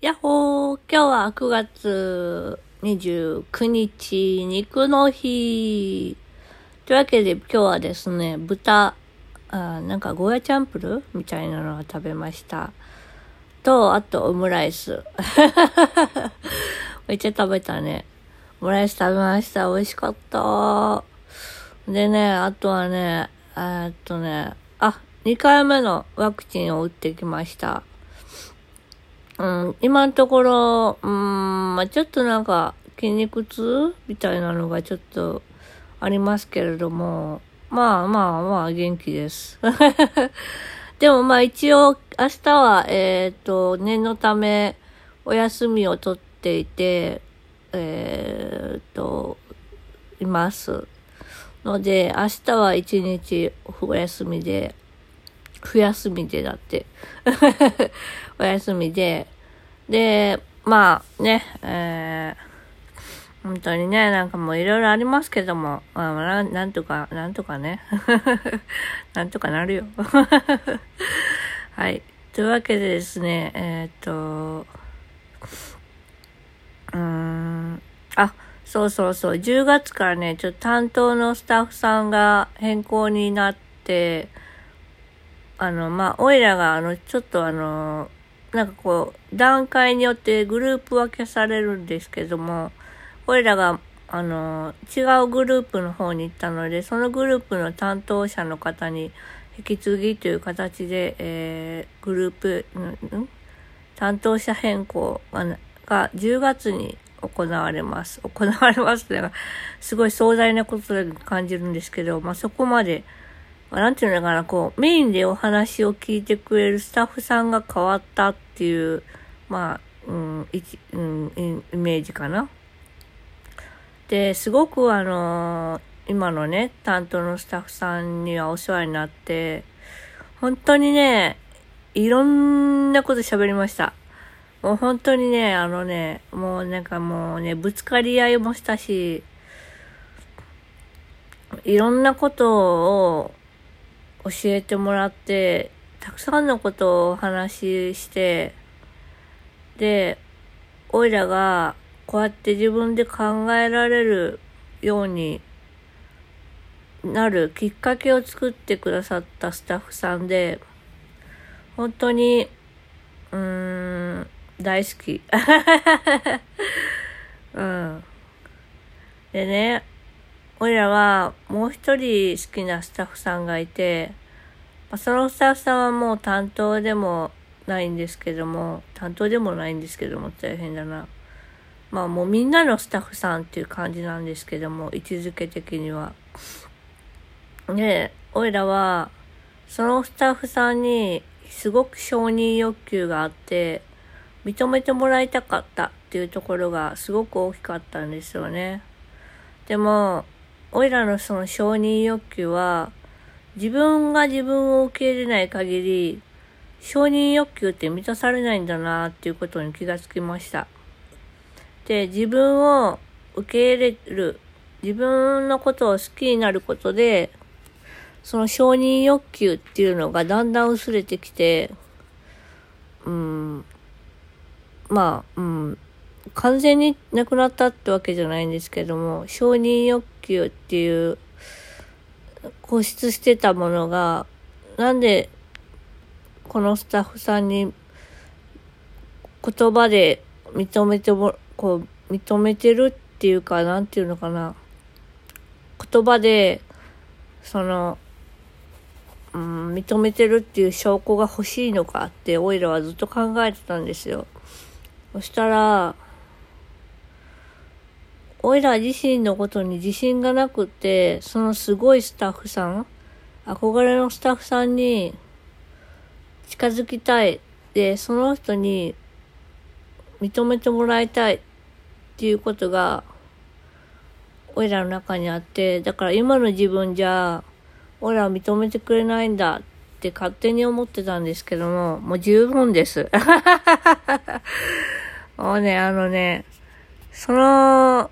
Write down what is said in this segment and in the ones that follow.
やっほー今日は9月29日、肉の日。というわけで今日はですね、豚、あなんかゴーヤチャンプルみたいなのを食べました。と、あとオムライス。めっちゃ食べたね。オムライス食べました。美味しかった。でね、あとはね、えっとね、あ、2回目のワクチンを打ってきました。うん、今のところ、うん、まあ、ちょっとなんか筋肉痛みたいなのがちょっとありますけれども、まあまあまあ元気です。でもまあ一応明日は、えっ、ー、と、念のためお休みを取っていて、えっ、ー、と、います。ので、明日は一日お休みで、不休みでだって。お休みで。で、まあね、えー、本当にね、なんかもういろいろありますけども、まあ、ななんとか、なんとかね。なんとかなるよ。はい。というわけでですね、えー、っと、うーん、あ、そうそうそう、10月からね、ちょっと担当のスタッフさんが変更になって、あの、まあ、おいらが、あの、ちょっとあの、なんかこう、段階によってグループ分けされるんですけども、おいらが、あの、違うグループの方に行ったので、そのグループの担当者の方に引き継ぎという形で、えー、グループ、ん担当者変更が10月に行われます。行われますってすごい壮大なことだと感じるんですけど、まあ、そこまでまあなんていうのかな、こう、メインでお話を聞いてくれるスタッフさんが変わったっていう、まあ、うん、一、うん、イメージかな。で、すごくあの今のね、担当のスタッフさんにはお世話になって、本当にね、いろんなこと喋りました。もう本当にね、あのね、もうなんかもうね、ぶつかり合いもしたし、いろんなことを教えてもらって、たくさんのことをお話しして、で、おいらがこうやって自分で考えられるようになるきっかけを作ってくださったスタッフさんで、本当に、うーん、大好き。うん。でね、おいらはもう一人好きなスタッフさんがいて、ま、そのスタッフさんはもう担当でもないんですけども、担当でもないんですけども、大変だな。まあもうみんなのスタッフさんっていう感じなんですけども、位置づけ的には。で、おいらは、そのスタッフさんにすごく承認欲求があって、認めてもらいたかったっていうところがすごく大きかったんですよね。でも、おいらのその承認欲求は、自分が自分を受け入れない限り、承認欲求って満たされないんだなっていうことに気がつきました。で、自分を受け入れる、自分のことを好きになることで、その承認欲求っていうのがだんだん薄れてきて、うん、まあ、うん、完全になくなったってわけじゃないんですけども、承認欲求っていう固執してたものが、なんでこのスタッフさんに言葉で認めても、こう、認めてるっていうか、なんていうのかな。言葉で、その、うん、認めてるっていう証拠が欲しいのかって、オイラはずっと考えてたんですよ。そしたら、おいら自身のことに自信がなくて、そのすごいスタッフさん、憧れのスタッフさんに近づきたい。で、その人に認めてもらいたいっていうことが、おいらの中にあって、だから今の自分じゃ、おいらは認めてくれないんだって勝手に思ってたんですけども、もう十分です。もうね、あのね、その、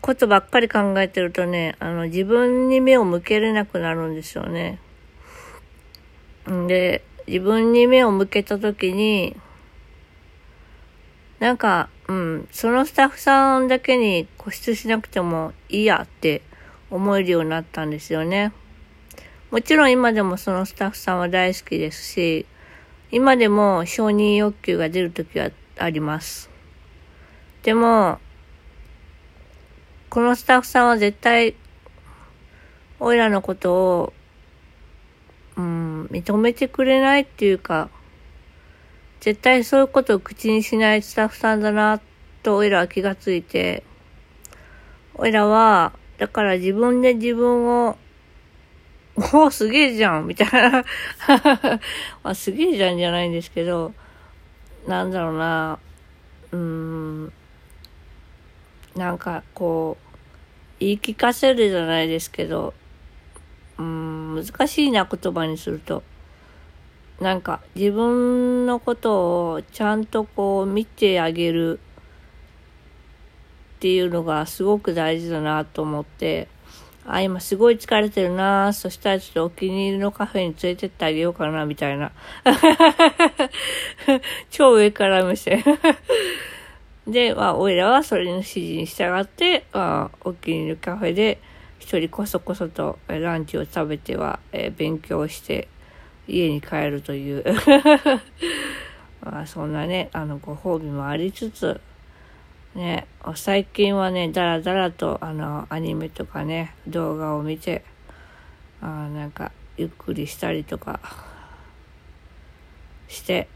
ことばっかり考えてるとね、あの、自分に目を向けれなくなるんですよね。んで、自分に目を向けたときに、なんか、うん、そのスタッフさんだけに固執しなくてもいいやって思えるようになったんですよね。もちろん今でもそのスタッフさんは大好きですし、今でも承認欲求が出るときはあります。でも、このスタッフさんは絶対、おいらのことを、うん、認めてくれないっていうか、絶対そういうことを口にしないスタッフさんだな、とおいらは気がついて、おいらは、だから自分で自分を、おお、すげえじゃんみたいな。まあ、すげえじゃんじゃないんですけど、なんだろうな、うーん、なんかこう、言い聞かせるじゃないですけど、うん、難しいな言葉にすると。なんか自分のことをちゃんとこう見てあげるっていうのがすごく大事だなと思って、あ、今すごい疲れてるなそしたらちょっとお気に入りのカフェに連れてってあげようかな、みたいな。超上から目線で、まあ、おいらはそれの指示に従って、まあ、お気に入りのカフェで、一人こそこそとランチを食べては、えー、勉強して、家に帰るという。まあ、そんなね、あの、ご褒美もありつつ、ね、最近はね、だらだらと、あの、アニメとかね、動画を見て、あなんか、ゆっくりしたりとか、して、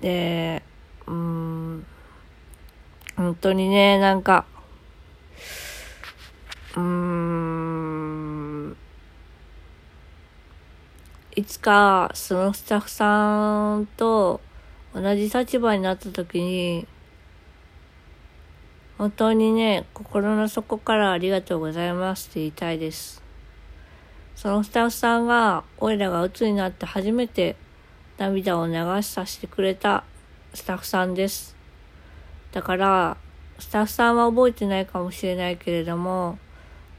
で、うん、本当にね、なんか、うーん、いつかそのスタッフさんと同じ立場になった時に、本当にね、心の底からありがとうございますって言いたいです。そのスタッフさんが、オイラが鬱になって初めて涙を流しさせてくれたスタッフさんです。だから、スタッフさんは覚えてないかもしれないけれども、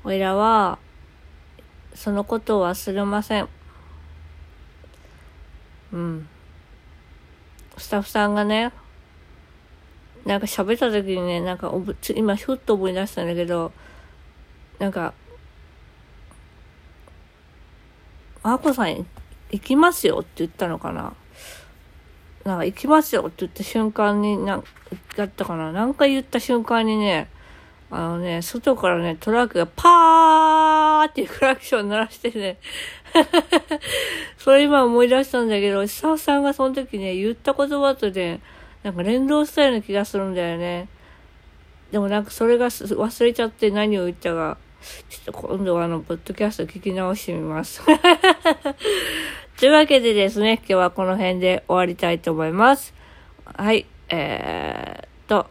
おいらは、そのことを忘れません。うん。スタッフさんがね、なんか喋った時にね、なんかおぶ今ふっと思い出したんだけど、なんか、あこさん行きますよって言ったのかな。なんか行きますよって言った瞬間に、なん、だったかな。何回言った瞬間にね、あのね、外からね、トラックがパーってクラクション鳴らしてね それ今思い出したんだけど、久さんがその時ね、言った言葉とね、なんか連動したような気がするんだよね。でもなんかそれが忘れちゃって何を言ったか、ちょっと今度はあの、ポッドキャスト聞き直してみます というわけでですね、今日はこの辺で終わりたいと思います。はい、えー、っと、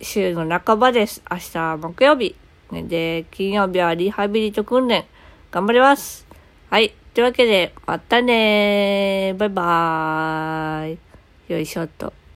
週の半ばです。明日木曜日。で、金曜日はリハビリと訓練。頑張ります。はい。というわけで、またねー。バイバーイ。よいしょっと。